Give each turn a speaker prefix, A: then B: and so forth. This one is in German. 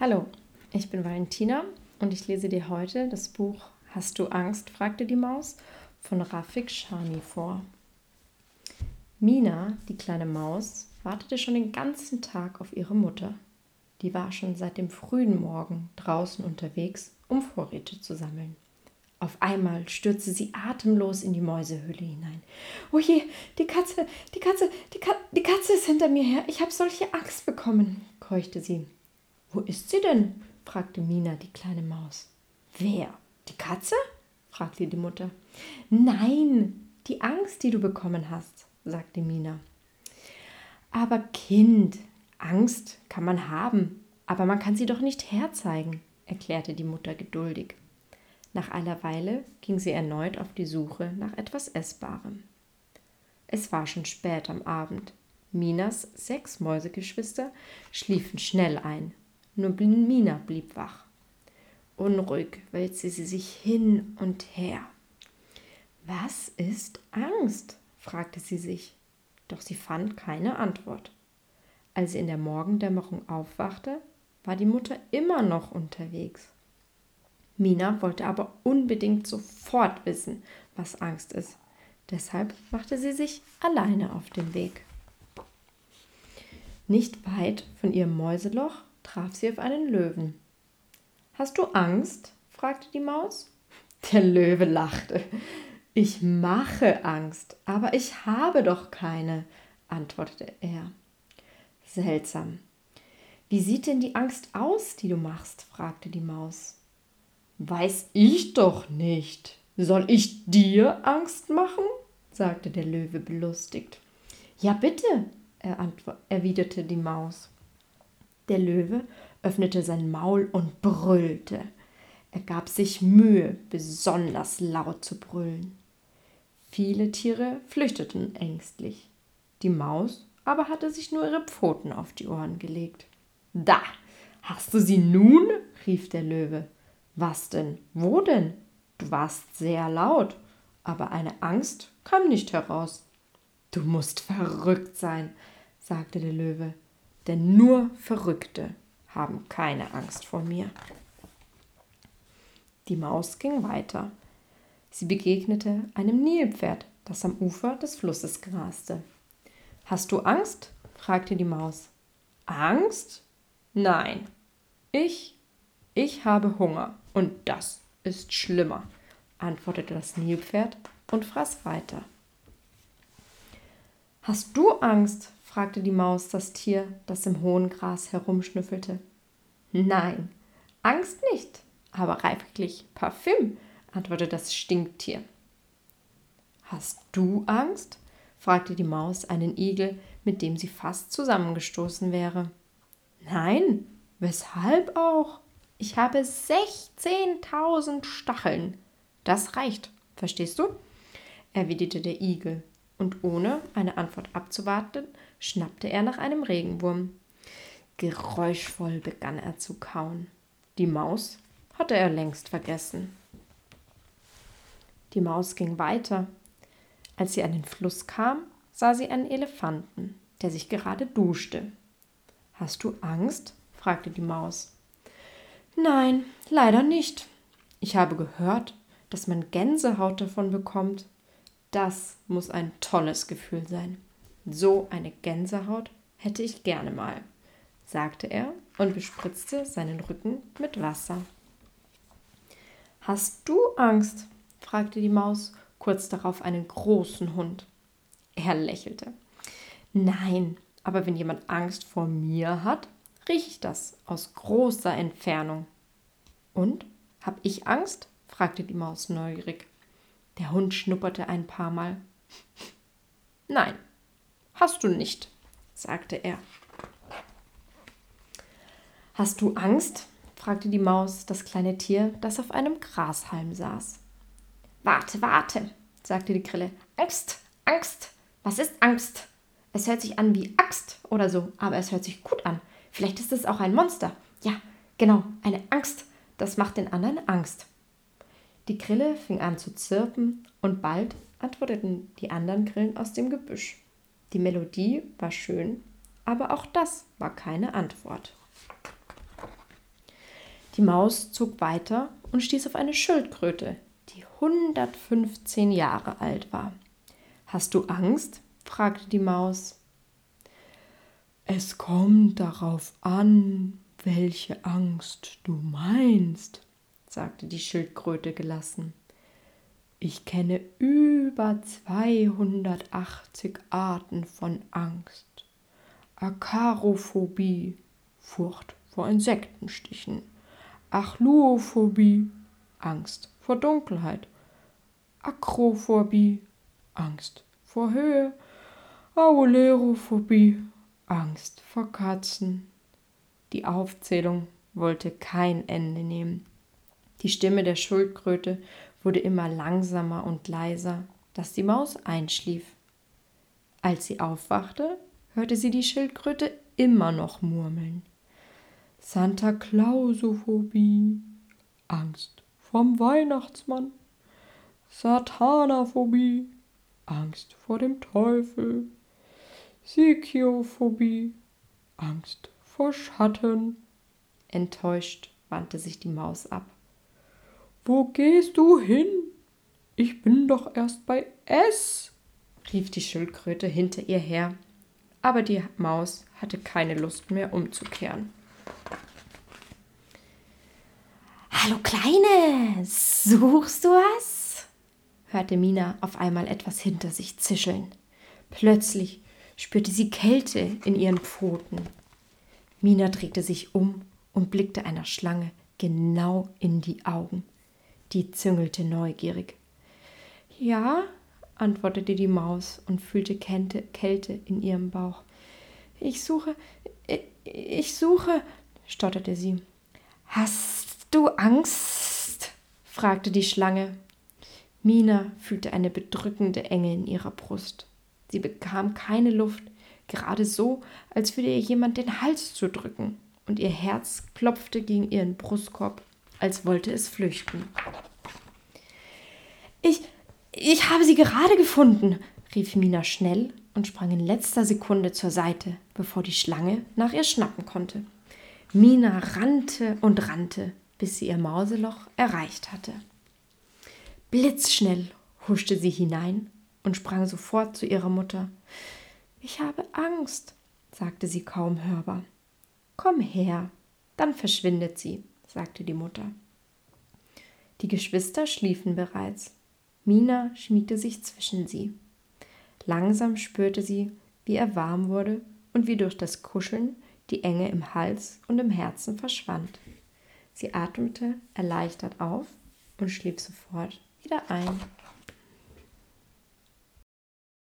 A: Hallo, ich bin Valentina und ich lese dir heute das Buch Hast du Angst? fragte die Maus von Rafik Shani vor. Mina, die kleine Maus, wartete schon den ganzen Tag auf ihre Mutter. Die war schon seit dem frühen Morgen draußen unterwegs, um Vorräte zu sammeln. Auf einmal stürzte sie atemlos in die Mäusehöhle hinein. Oh je, die Katze, die Katze, die, Ka die Katze ist hinter mir her. Ich habe solche Angst bekommen, keuchte sie. Wo ist sie denn? fragte Mina, die kleine Maus. Wer? Die Katze? fragte die Mutter. Nein, die Angst, die du bekommen hast, sagte Mina. Aber Kind, Angst kann man haben, aber man kann sie doch nicht herzeigen, erklärte die Mutter geduldig. Nach einer Weile ging sie erneut auf die Suche nach etwas Essbarem. Es war schon spät am Abend. Minas sechs Mäusegeschwister schliefen schnell ein nur Mina blieb wach. Unruhig wälzte sie sich hin und her. Was ist Angst? fragte sie sich, doch sie fand keine Antwort. Als sie in der Morgendämmerung aufwachte, war die Mutter immer noch unterwegs. Mina wollte aber unbedingt sofort wissen, was Angst ist. Deshalb machte sie sich alleine auf den Weg. Nicht weit von ihrem Mäuseloch traf sie auf einen Löwen. Hast du Angst? fragte die Maus. Der Löwe lachte. Ich mache Angst, aber ich habe doch keine, antwortete er. Seltsam. Wie sieht denn die Angst aus, die du machst? fragte die Maus. Weiß ich doch nicht. Soll ich dir Angst machen? sagte der Löwe belustigt. Ja, bitte, erwiderte die Maus. Der Löwe öffnete sein Maul und brüllte. Er gab sich Mühe, besonders laut zu brüllen. Viele Tiere flüchteten ängstlich. Die Maus aber hatte sich nur ihre Pfoten auf die Ohren gelegt. Da, hast du sie nun? rief der Löwe. Was denn? Wo denn? Du warst sehr laut, aber eine Angst kam nicht heraus. Du musst verrückt sein, sagte der Löwe denn nur Verrückte haben keine Angst vor mir. Die Maus ging weiter. Sie begegnete einem Nilpferd, das am Ufer des Flusses graste. Hast du Angst? fragte die Maus. Angst? Nein. Ich, ich habe Hunger und das ist schlimmer, antwortete das Nilpferd und fraß weiter. Hast du Angst? Fragte die Maus das Tier, das im hohen Gras herumschnüffelte. Nein, Angst nicht, aber reichlich Parfüm, antwortete das Stinktier. Hast du Angst? fragte die Maus einen Igel, mit dem sie fast zusammengestoßen wäre. Nein, weshalb auch? Ich habe 16.000 Stacheln. Das reicht, verstehst du? erwiderte der Igel und ohne eine Antwort abzuwarten, schnappte er nach einem Regenwurm. Geräuschvoll begann er zu kauen. Die Maus hatte er längst vergessen. Die Maus ging weiter. Als sie an den Fluss kam, sah sie einen Elefanten, der sich gerade duschte. Hast du Angst? fragte die Maus. Nein, leider nicht. Ich habe gehört, dass man Gänsehaut davon bekommt. Das muss ein tolles Gefühl sein. So eine Gänsehaut hätte ich gerne mal, sagte er und bespritzte seinen Rücken mit Wasser. Hast du Angst? fragte die Maus kurz darauf einen großen Hund. Er lächelte. Nein, aber wenn jemand Angst vor mir hat, rieche ich das aus großer Entfernung. Und? Hab ich Angst? fragte die Maus neugierig. Der Hund schnupperte ein paar Mal. Nein, hast du nicht, sagte er. Hast du Angst? fragte die Maus das kleine Tier, das auf einem Grashalm saß. Warte, warte, sagte die Grille. Angst, Angst. Was ist Angst? Es hört sich an wie Axt oder so, aber es hört sich gut an. Vielleicht ist es auch ein Monster. Ja, genau, eine Angst. Das macht den anderen Angst. Die Grille fing an zu zirpen und bald antworteten die anderen Grillen aus dem Gebüsch. Die Melodie war schön, aber auch das war keine Antwort. Die Maus zog weiter und stieß auf eine Schildkröte, die 115 Jahre alt war. Hast du Angst? fragte die Maus. Es kommt darauf an, welche Angst du meinst, sagte die Schildkröte gelassen. Ich kenne über 280 Arten von Angst. Akarophobie, Furcht vor Insektenstichen. Achluophobie, Angst vor Dunkelheit. Akrophobie, Angst vor Höhe. Aulerophobie, Angst vor Katzen. Die Aufzählung wollte kein Ende nehmen. Die Stimme der Schildkröte wurde immer langsamer und leiser, dass die Maus einschlief. Als sie aufwachte, hörte sie die Schildkröte immer noch murmeln. Santa Clausophobie, Angst vom Weihnachtsmann. Satanaphobie, Angst vor dem Teufel. Sikiophobie, Angst vor Schatten. Enttäuscht wandte sich die Maus ab. Wo gehst du hin? Ich bin doch erst bei S, rief die Schildkröte hinter ihr her, aber die Maus hatte keine Lust mehr umzukehren.
B: Hallo Kleine, suchst du was?
A: hörte Mina auf einmal etwas hinter sich zischeln. Plötzlich spürte sie Kälte in ihren Pfoten. Mina drehte sich um und blickte einer Schlange genau in die Augen. Die züngelte neugierig. Ja, antwortete die Maus und fühlte Kälte in ihrem Bauch. Ich suche, ich suche, stotterte sie.
B: Hast du Angst? fragte die Schlange.
A: Mina fühlte eine bedrückende Enge in ihrer Brust. Sie bekam keine Luft, gerade so, als würde ihr jemand den Hals zudrücken, und ihr Herz klopfte gegen ihren Brustkorb, als wollte es flüchten.
B: Ich, ich habe sie gerade gefunden, rief Mina schnell und sprang in letzter Sekunde zur Seite, bevor die Schlange nach ihr schnappen konnte. Mina rannte und rannte, bis sie ihr Mauseloch erreicht hatte. Blitzschnell huschte sie hinein und sprang sofort zu ihrer Mutter.
A: Ich habe Angst, sagte sie kaum hörbar. Komm her, dann verschwindet sie, sagte die Mutter. Die Geschwister schliefen bereits. Mina schmiegte sich zwischen sie. Langsam spürte sie, wie er warm wurde und wie durch das Kuscheln die Enge im Hals und im Herzen verschwand. Sie atmete erleichtert auf und schlief sofort wieder ein.